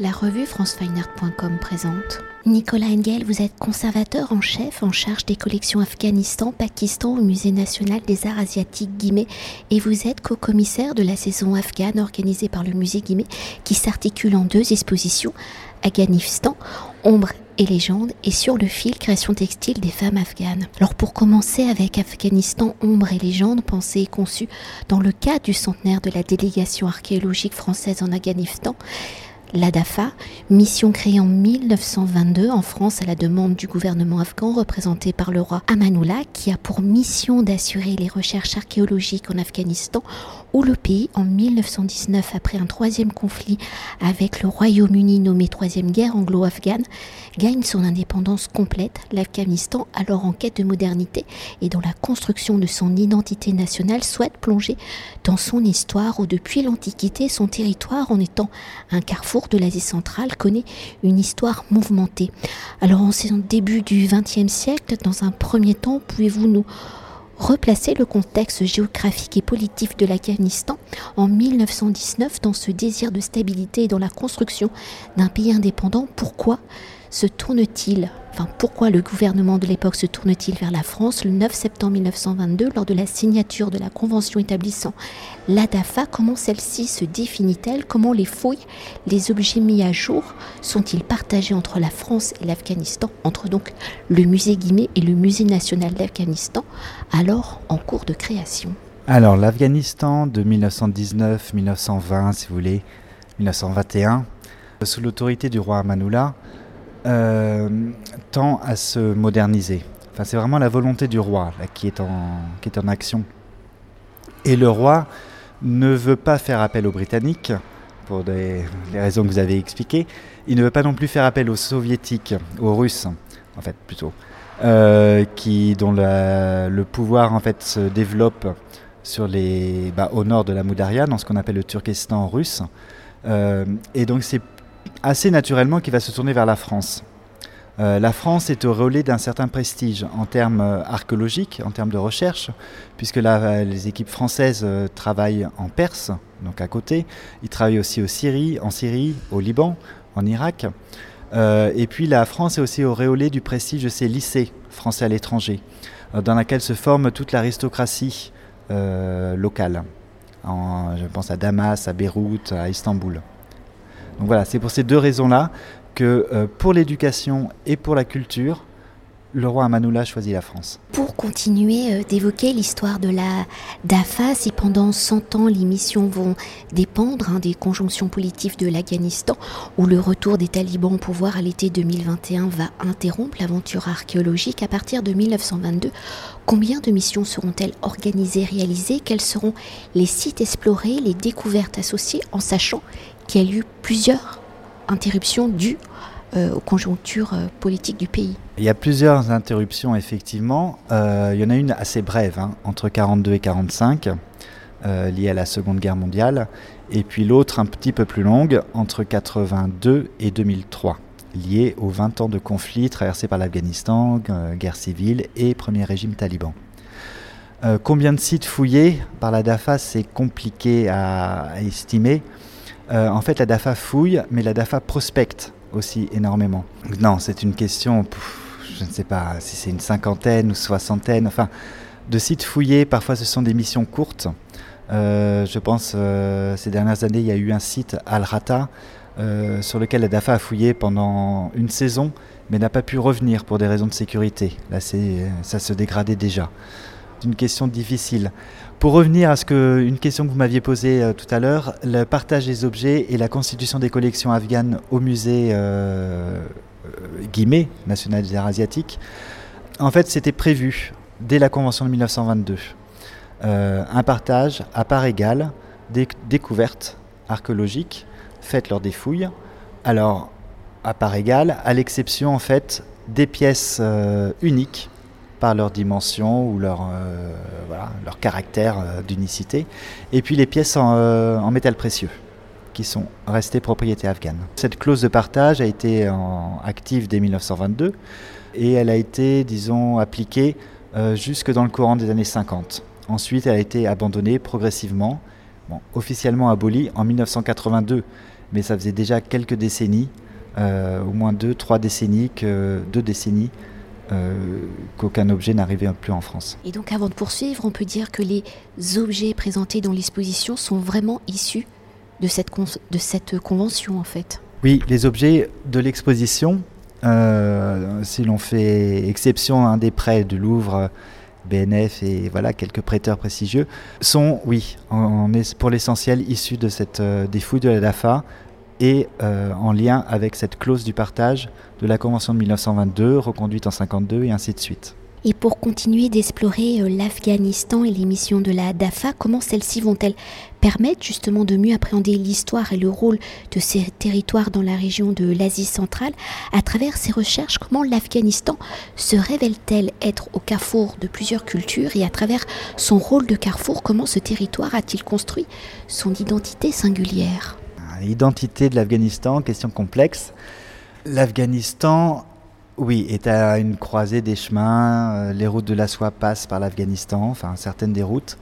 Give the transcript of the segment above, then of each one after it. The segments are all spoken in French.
La revue francefineart.com présente. Nicolas Engel, vous êtes conservateur en chef en charge des collections Afghanistan, Pakistan au Musée national des arts asiatiques Guimet et vous êtes co-commissaire de la saison afghane organisée par le musée Guimet qui s'articule en deux expositions Afghanistan, ombre et légende et sur le fil création textile des femmes afghanes. Alors pour commencer avec Afghanistan, ombre et légende, pensée et conçue dans le cadre du centenaire de la délégation archéologique française en Afghanistan, L'ADAFA, mission créée en 1922 en France à la demande du gouvernement afghan représenté par le roi Amanullah qui a pour mission d'assurer les recherches archéologiques en Afghanistan où le pays en 1919 après un troisième conflit avec le Royaume-Uni nommé Troisième Guerre anglo-afghane gagne son indépendance complète, l'Afghanistan alors en quête de modernité et dont la construction de son identité nationale souhaite plonger dans son histoire où depuis l'Antiquité son territoire en étant un carrefour de l'Asie centrale connaît une histoire mouvementée. Alors en ce début du XXe siècle, dans un premier temps, pouvez-vous nous replacer le contexte géographique et politique de l'Afghanistan en 1919 dans ce désir de stabilité et dans la construction d'un pays indépendant. Pourquoi? Se tourne-t-il Enfin, pourquoi le gouvernement de l'époque se tourne-t-il vers la France le 9 septembre 1922 lors de la signature de la convention établissant l'ADAFA? Comment celle-ci se définit-elle? Comment les fouilles, les objets mis à jour sont-ils partagés entre la France et l'Afghanistan, entre donc le musée Guimet et le musée national d'Afghanistan, alors en cours de création? Alors l'Afghanistan de 1919-1920, si vous voulez, 1921, sous l'autorité du roi Amanullah, euh, tend à se moderniser. Enfin, c'est vraiment la volonté du roi qui, est en, action. Et le roi ne veut pas faire appel aux Britanniques, pour des, les raisons que vous avez expliquées. Il ne veut pas non plus faire appel aux Soviétiques, aux Russes, en fait, plutôt, euh, qui, dont le pouvoir en fait, se développe sur les, bah, au nord de la Moudaria, dans ce qu'on appelle le Turkestan russe. Euh, et donc c'est assez naturellement qu'il va se tourner vers la France. Euh, la France est au relais d'un certain prestige en termes euh, archéologiques, en termes de recherche, puisque là, les équipes françaises euh, travaillent en Perse, donc à côté. Ils travaillent aussi au Syrie, en Syrie, au Liban, en Irak. et puis la France est aussi au relais du prestige de ces lycées français à l'étranger, dans lesquels se forme toute l'aristocratie locale. je pense à Damas, à Beyrouth, à Istanbul. Donc voilà, c'est pour ces deux raisons-là que euh, pour l'éducation et pour la culture, le roi Amanullah choisit la France. Pour continuer euh, d'évoquer l'histoire de la DAFA, si pendant 100 ans les missions vont dépendre hein, des conjonctions politiques de l'Afghanistan, où le retour des talibans au pouvoir à l'été 2021 va interrompre l'aventure archéologique, à partir de 1922, combien de missions seront-elles organisées, réalisées? Quels seront les sites explorés, les découvertes associées, en sachant qu'il y a eu plusieurs interruptions dues euh, aux conjonctures euh, politiques du pays. Il y a plusieurs interruptions, effectivement. Euh, il y en a une assez brève, hein, entre 42 et 45, liée à la Seconde Guerre mondiale, et puis l'autre un petit peu plus longue, entre 82 et 2003, liée aux 20 ans de conflit traversés par l'Afghanistan, guerre civile et premier régime taliban. combien de sites fouillés par la DAFA, c'est compliqué à estimer. Euh, en fait, la DAFA fouille, mais la DAFA prospecte aussi énormément. Non, c'est une question, je ne sais pas si c'est une cinquantaine ou soixantaine, enfin, de sites fouillés. Parfois, ce sont des missions courtes. Euh, je pense, euh, ces dernières années, il y a eu un site, Al-Rata, sur lequel la DAFA a fouillé pendant une saison, mais n'a pas pu revenir pour des raisons de sécurité. Là, ça se dégradait déjà. C'est une question difficile. Pour revenir à ce que, une question que vous m'aviez posée euh, tout à l'heure, le partage des objets et la constitution des collections afghanes au musée euh, euh Guimet, national des arts asiatiques, en fait, c'était prévu dès la convention de 1922. Euh, un partage à part égale des découvertes archéologiques faites lors des fouilles. Alors, à part égale, à l'exception en fait des pièces uniques par leur dimension ou leur, euh, caractère euh, d'unicité. Et puis les pièces euh, en, métal précieux qui sont restées propriété afghane. Cette clause de partage a été active dès 1922 et elle a été, disons, appliquée jusque dans le courant des années 50. Ensuite, elle a été abandonnée progressivement, officiellement abolie en 1982. mais ça faisait déjà quelques décennies, au moins deux, trois décennies, que, deux décennies qu'aucun objet n'arrivait plus en France. Et donc avant de poursuivre, on peut dire que les objets présentés dans l'exposition sont vraiment issus de cette, de cette convention en fait. Oui, les objets de l'exposition, euh, si l'on fait exception à un des prêts du Louvre, BNF et voilà quelques prêteurs prestigieux, sont, oui, pour l'essentiel issus de cette, euh, des fouilles de la DAFA et euh, en lien avec cette clause du partage de la Convention de 1922, reconduite en 52 et ainsi de suite. Et pour continuer d'explorer euh, l'Afghanistan et les missions de la DAFA, comment celles-ci vont-elles permettre justement de mieux appréhender l'histoire et le rôle de ces territoires dans la région de l'Asie centrale? À travers ces recherches, comment l'Afghanistan se révèle-t-elle être au carrefour de plusieurs cultures? Et à travers son rôle de carrefour, comment ce territoire a-t-il construit son identité singulière? L'identité de l'Afghanistan, question complexe. L'Afghanistan oui, est à une croisée des chemins. Euh, les routes de la soie passent par l'Afghanistan, enfin certaines des routes.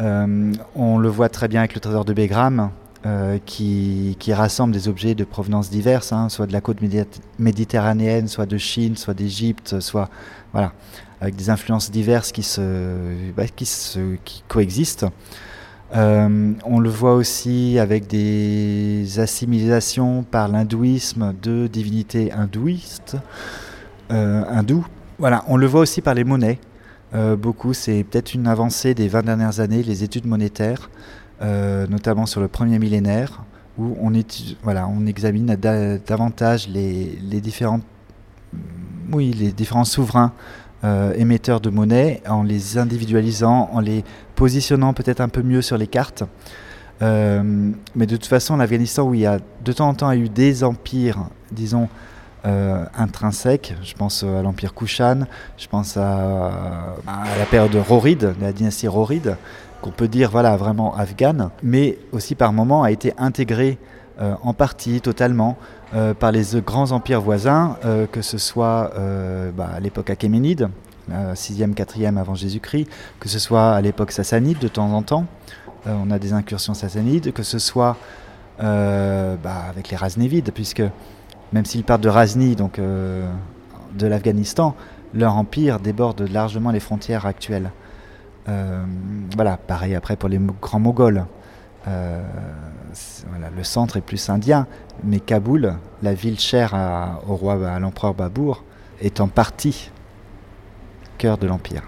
Euh, on le voit très bien avec le trésor de Begram, euh, qui, rassemble des objets de provenance diverses, hein, soit de la côte méditerranéenne, soit de Chine, soit d'Égypte, soit voilà, avec des influences diverses qui, bah, coexistent. On le voit aussi avec des assimilations par l'hindouisme de divinités hindouistes. Euh. Voilà, on le voit aussi par les monnaies. Euh, beaucoup, c'est peut-être une avancée des 20 dernières années, les études monétaires, euh, notamment sur le premier millénaire, où on, voilà, on examine davantage les, différents, oui, les différents souverains émetteurs de monnaie en les individualisant, en les positionnant peut-être un peu mieux sur les cartes. mais de toute façon, l'Afghanistan, où il y a de temps en temps eu des empires, disons, euh, intrinsèque. Je pense à l'Empire Kushan, je pense à, la période Rorid, la dynastie Rorid, qu'on peut dire voilà, vraiment afghane, mais aussi par moments a été intégré euh, en partie, totalement, euh, par les grands empires voisins, que ce soit bah, à l'époque achéménide, 6e, 4e avant Jésus-Christ, que ce soit à l'époque sassanide de temps en temps, on a des incursions sassanides, que ce soit bah, avec les Raznévides, puisque même s'ils partent de Razni, donc euh, de l'Afghanistan, leur empire déborde largement les frontières actuelles. Euh, voilà, pareil après pour les grands Moghols. Euh, le centre est plus indien, mais Kaboul, la ville chère au roi, à l'empereur Babour, est en partie cœur de l'empire.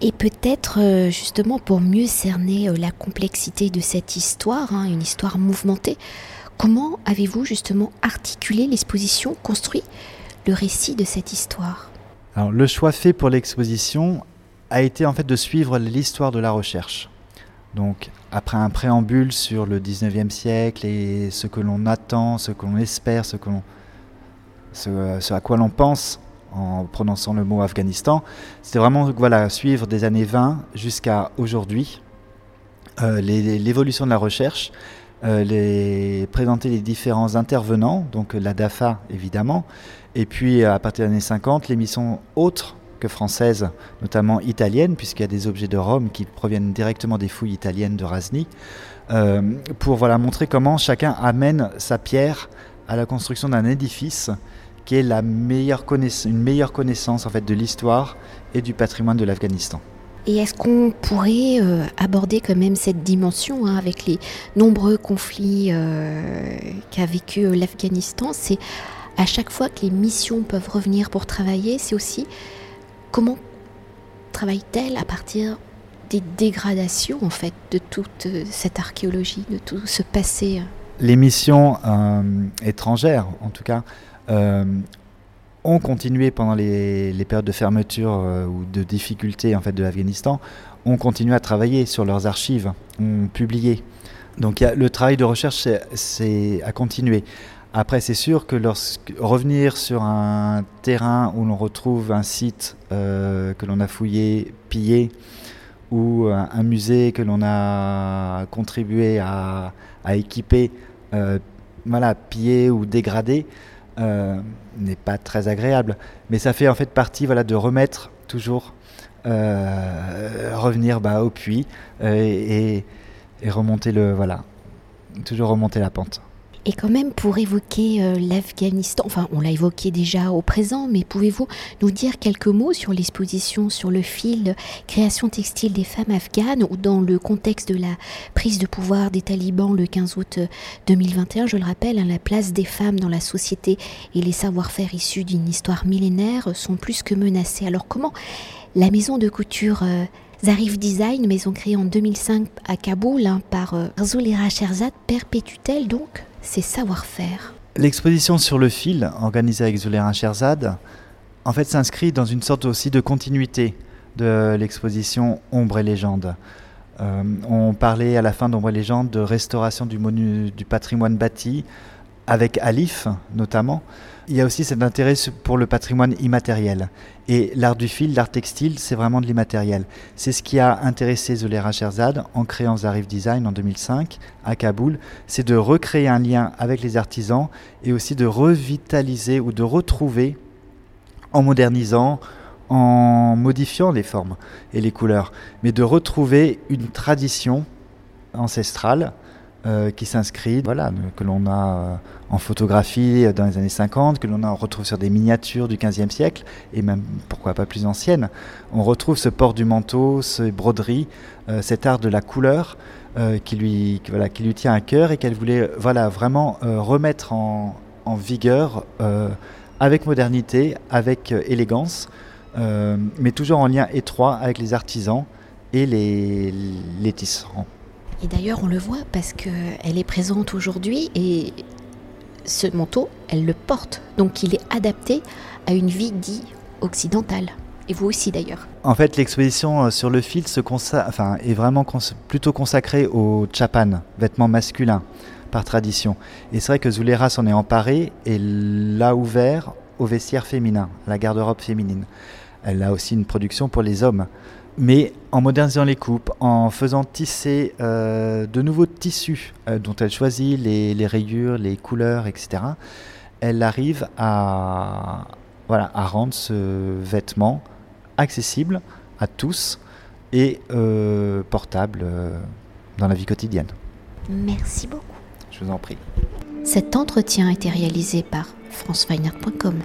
Et peut-être justement pour mieux cerner la complexité de cette histoire, hein, une histoire mouvementée, Comment avez-vous justement articulé l'exposition, construit le récit de cette histoire? Alors, Le choix fait pour l'exposition a été en fait de suivre l'histoire de la recherche. Donc après un préambule sur le 19e siècle et ce que l'on attend, ce que l'on espère, ce, que l'on, ce, à quoi l'on pense en prononçant le mot Afghanistan, c'était vraiment voilà, suivre des années 20 jusqu'à aujourd'hui euh, l'évolution de la recherche euh, les, présenter les différents intervenants, donc la DAFA évidemment, et puis à partir des années 50, les missions autres que françaises, notamment italiennes, puisqu'il y a des objets de Rome qui proviennent directement des fouilles italiennes de Rasni, euh, pour voilà, montrer comment chacun amène sa pierre à la construction d'un édifice qui est la meilleure une meilleure connaissance en fait, de l'histoire et du patrimoine de l'Afghanistan. Et est-ce qu'on pourrait euh, aborder quand même cette dimension hein, avec les nombreux conflits euh, qu'a vécu euh, l'Afghanistan? C'est à chaque fois que les missions peuvent revenir pour travailler, c'est aussi comment travaille-t-elle à partir des dégradations en fait de toute cette archéologie, de tout ce passé? Les missions étrangères, en tout cas, ont continué pendant les, périodes de fermeture euh, ou de difficulté en fait, de l'Afghanistan, ont continué à travailler sur leurs archives, ont publié. Donc le travail de recherche c'est à continuer. Après, c'est sûr que revenir sur un terrain où l'on retrouve un site euh, que l'on a fouillé, pillé, ou un, musée que l'on a contribué à, équiper, euh, pillé ou dégradé, euh, n'est pas très agréable. Mais ça fait en fait partie voilà, de remettre toujours, euh, revenir bah, au puits euh, et, remonter le. Voilà, toujours remonter la pente. Et quand même, pour évoquer euh, l'Afghanistan, enfin, on l'a évoqué déjà au présent, mais pouvez-vous nous dire quelques mots sur l'exposition sur le fil Création textile des femmes afghanes ou dans le contexte de la prise de pouvoir des talibans le 15 août 2021, je le rappelle, hein, la place des femmes dans la société et les savoir-faire issus d'une histoire millénaire sont plus que menacés. Alors comment la maison de couture euh, Zarif Design, maison créée en 2005 à Kaboul hein, par euh, Sherzad, perpétue-t-elle donc ses savoir-faire L'exposition sur le fil, organisée avec Zulira Sherzad, en fait s'inscrit dans une sorte aussi de continuité de l'exposition Ombre et légende. Euh, on parlait à la fin d'Ombre et légende de restauration du patrimoine bâti, avec Alif notamment, il y a aussi cet intérêt pour le patrimoine immatériel. Et l'art du fil, l'art textile, c'est vraiment de l'immatériel. C'est ce qui a intéressé Zolera Sherzad en créant Zarif Design en 2005 à Kaboul, c'est de recréer un lien avec les artisans et aussi de revitaliser ou de retrouver en modernisant, en modifiant les formes et les couleurs, mais de retrouver une tradition ancestrale euh, qui s'inscrit, voilà, que l'on a euh, en photographie dans les années 50, que l'on retrouve sur des miniatures du 15e siècle, et même pourquoi pas plus anciennes. On retrouve ce port du manteau, ces broderies, euh, cet art de la couleur qui, lui, voilà, qui lui tient à cœur et qu'elle voulait voilà, vraiment remettre en, en vigueur avec modernité, avec élégance, mais toujours en lien étroit avec les artisans et les, les tisserands. Et d'ailleurs, on le voit parce qu'elle est présente aujourd'hui et ce manteau, elle le porte. Donc il est adapté à une vie dite occidentale. Et vous aussi d'ailleurs. En fait, l'exposition euh, sur le fil est vraiment plutôt consacrée au chapan, vêtements masculins par tradition. Et c'est vrai que Zulera s'en est emparée et l'a ouvert au vestiaire féminin, la garde-robe féminine. Elle a aussi une production pour les hommes mais en modernisant les coupes, en faisant tisser euh, de nouveaux tissus euh, dont elle choisit les, rayures, les couleurs, etc., elle arrive à, voilà, à rendre ce vêtement accessible à tous et euh, portable dans la vie quotidienne. Merci beaucoup. Je vous en prie. Cet entretien a été réalisé par franceweiner.com.